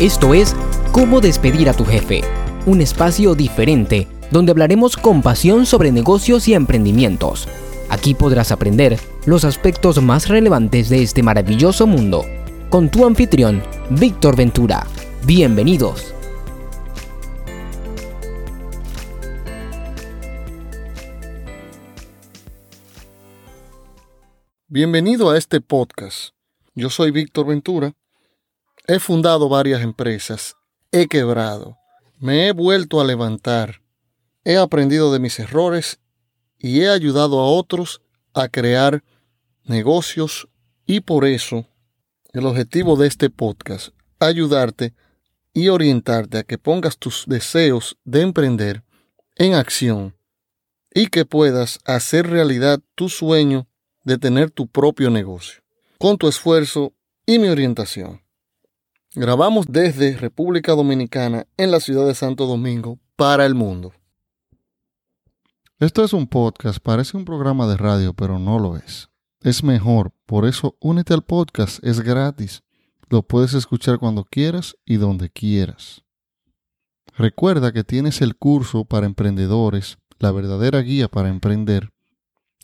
Esto es Cómo despedir a tu jefe, un espacio diferente donde hablaremos con pasión sobre negocios y emprendimientos. Aquí podrás aprender los aspectos más relevantes de este maravilloso mundo con tu anfitrión, Víctor Ventura. Bienvenidos. Bienvenido a este podcast. Yo soy Víctor Ventura He fundado varias empresas, he quebrado, me he vuelto a levantar, he aprendido de mis errores y he ayudado a otros a crear negocios y por eso el objetivo de este podcast, ayudarte y orientarte a que pongas tus deseos de emprender en acción y que puedas hacer realidad tu sueño de tener tu propio negocio, con tu esfuerzo y mi orientación. Grabamos desde República Dominicana en la ciudad de Santo Domingo para el mundo. Esto es un podcast, parece un programa de radio, pero no lo es. Es mejor, por eso únete al podcast, es gratis. Lo puedes escuchar cuando quieras y donde quieras. Recuerda que tienes el curso para emprendedores, la verdadera guía para emprender,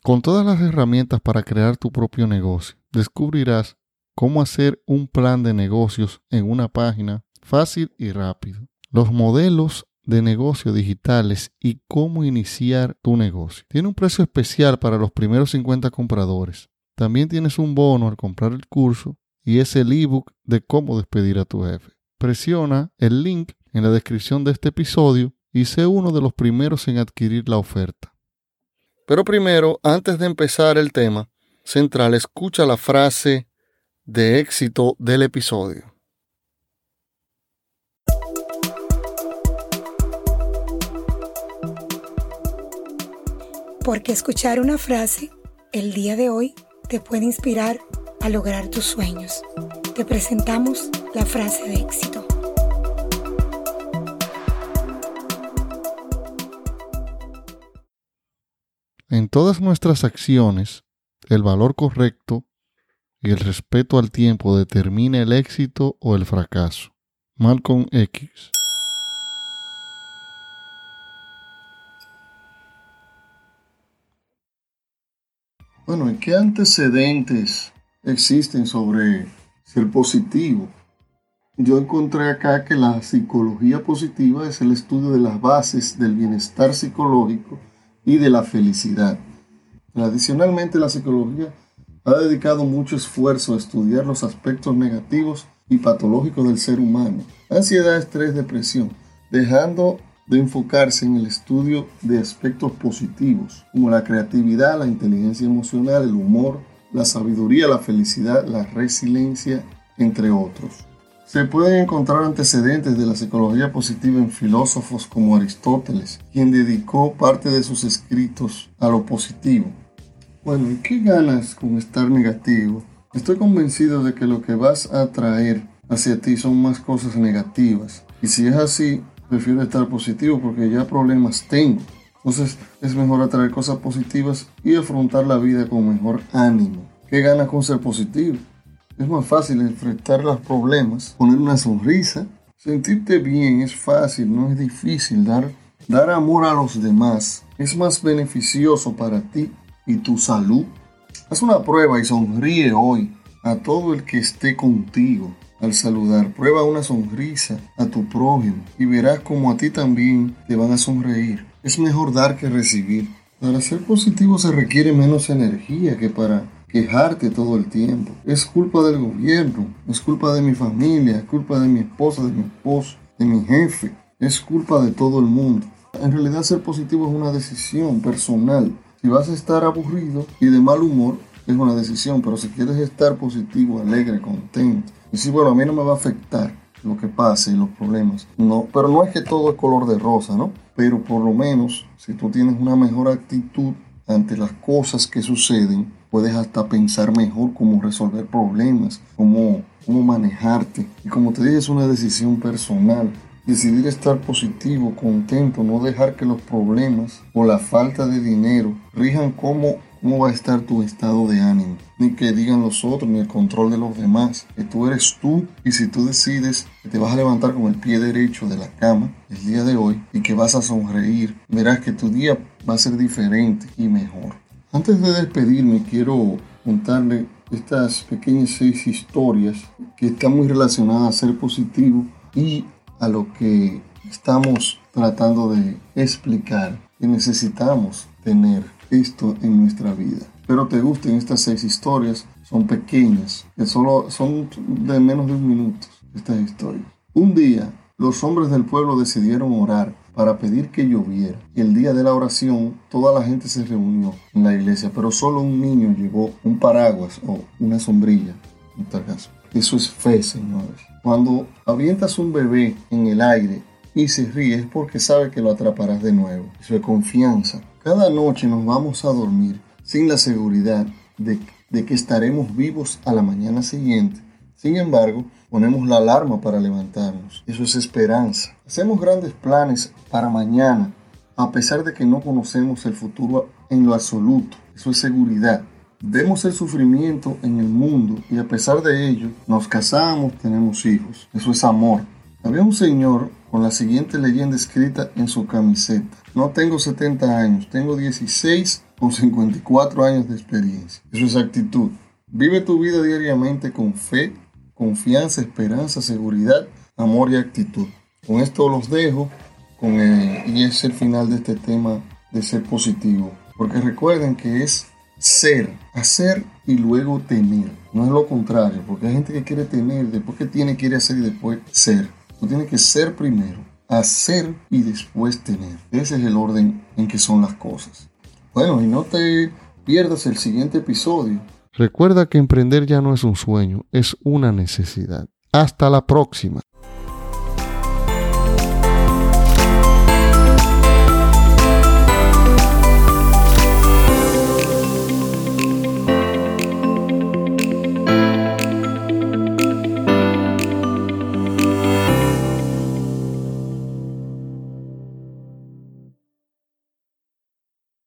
con todas las herramientas para crear tu propio negocio. Descubrirás cómo hacer un plan de negocios en una página fácil y rápido. Los modelos de negocio digitales y cómo iniciar tu negocio. Tiene un precio especial para los primeros 50 compradores. También tienes un bono al comprar el curso y es el ebook de cómo despedir a tu jefe. Presiona el link en la descripción de este episodio y sé uno de los primeros en adquirir la oferta. Pero primero, antes de empezar el tema central, escucha la frase de éxito del episodio. Porque escuchar una frase el día de hoy te puede inspirar a lograr tus sueños. Te presentamos la frase de éxito. En todas nuestras acciones, el valor correcto y el respeto al tiempo determina el éxito o el fracaso. Malcolm X. Bueno, ¿y qué antecedentes existen sobre ser positivo? Yo encontré acá que la psicología positiva es el estudio de las bases del bienestar psicológico y de la felicidad. Adicionalmente, la psicología ha dedicado mucho esfuerzo a estudiar los aspectos negativos y patológicos del ser humano, ansiedad, estrés, depresión, dejando de enfocarse en el estudio de aspectos positivos, como la creatividad, la inteligencia emocional, el humor, la sabiduría, la felicidad, la resiliencia, entre otros. Se pueden encontrar antecedentes de la psicología positiva en filósofos como Aristóteles, quien dedicó parte de sus escritos a lo positivo, bueno, ¿qué ganas con estar negativo? Estoy convencido de que lo que vas a atraer hacia ti son más cosas negativas. Y si es así, prefiero estar positivo porque ya problemas tengo. Entonces es mejor atraer cosas positivas y afrontar la vida con mejor ánimo. ¿Qué ganas con ser positivo? Es más fácil enfrentar los problemas, poner una sonrisa. Sentirte bien es fácil, no es difícil. Dar, dar amor a los demás es más beneficioso para ti y tu salud. Haz una prueba y sonríe hoy a todo el que esté contigo. Al saludar, prueba una sonrisa a tu prójimo y verás como a ti también te van a sonreír. Es mejor dar que recibir. Para ser positivo se requiere menos energía que para quejarte todo el tiempo. Es culpa del gobierno, es culpa de mi familia, es culpa de mi esposa, de mi esposo, de mi jefe, es culpa de todo el mundo. En realidad ser positivo es una decisión personal si vas a estar aburrido y de mal humor, es una decisión, pero si quieres estar positivo, alegre, contento, si bueno, a mí no me va a afectar lo que pase y los problemas. No, pero no es que todo es color de rosa, ¿no? Pero por lo menos, si tú tienes una mejor actitud ante las cosas que suceden, puedes hasta pensar mejor cómo resolver problemas, cómo, cómo manejarte. Y como te dije, es una decisión personal. Decidir estar positivo, contento, no dejar que los problemas o la falta de dinero rijan cómo, cómo va a estar tu estado de ánimo. ni que digan los otros, ni el control de los demás. Que tú eres tú y si tú decides que te vas a levantar con el pie derecho de la cama el día de hoy y que vas a sonreír, verás que tu día va a ser diferente y mejor. Antes de despedirme, quiero contarle estas pequeñas seis historias que están muy relacionadas a ser positivo y a lo que estamos tratando de explicar que necesitamos tener esto en nuestra vida. Espero te gusten estas seis historias, son pequeñas, que solo son de menos de un minuto estas historias. Un día, los hombres del pueblo decidieron orar para pedir que lloviera. Y el día de la oración, toda la gente se reunió en la iglesia, pero solo un niño llevó un paraguas o una sombrilla, en tal caso. Eso es fe, señores. Cuando avientas un bebé en el aire y se ríe es porque sabe que lo atraparás de nuevo. Eso es confianza. Cada noche nos vamos a dormir sin la seguridad de, de que estaremos vivos a la mañana siguiente. Sin embargo, ponemos la alarma para levantarnos. Eso es esperanza. Hacemos grandes planes para mañana, a pesar de que no conocemos el futuro en lo absoluto. Eso es seguridad. Vemos el sufrimiento en el mundo y a pesar de ello nos casamos, tenemos hijos. Eso es amor. Había un señor con la siguiente leyenda escrita en su camiseta. No tengo 70 años, tengo 16 con 54 años de experiencia. Eso es actitud. Vive tu vida diariamente con fe, confianza, esperanza, seguridad, amor y actitud. Con esto los dejo con y es el final de este tema de ser positivo. Porque recuerden que es ser, hacer y luego tener. No es lo contrario, porque hay gente que quiere tener, después que tiene, quiere hacer y después ser. Tú tienes que ser primero, hacer y después tener. Ese es el orden en que son las cosas. Bueno, y no te pierdas el siguiente episodio. Recuerda que emprender ya no es un sueño, es una necesidad. Hasta la próxima.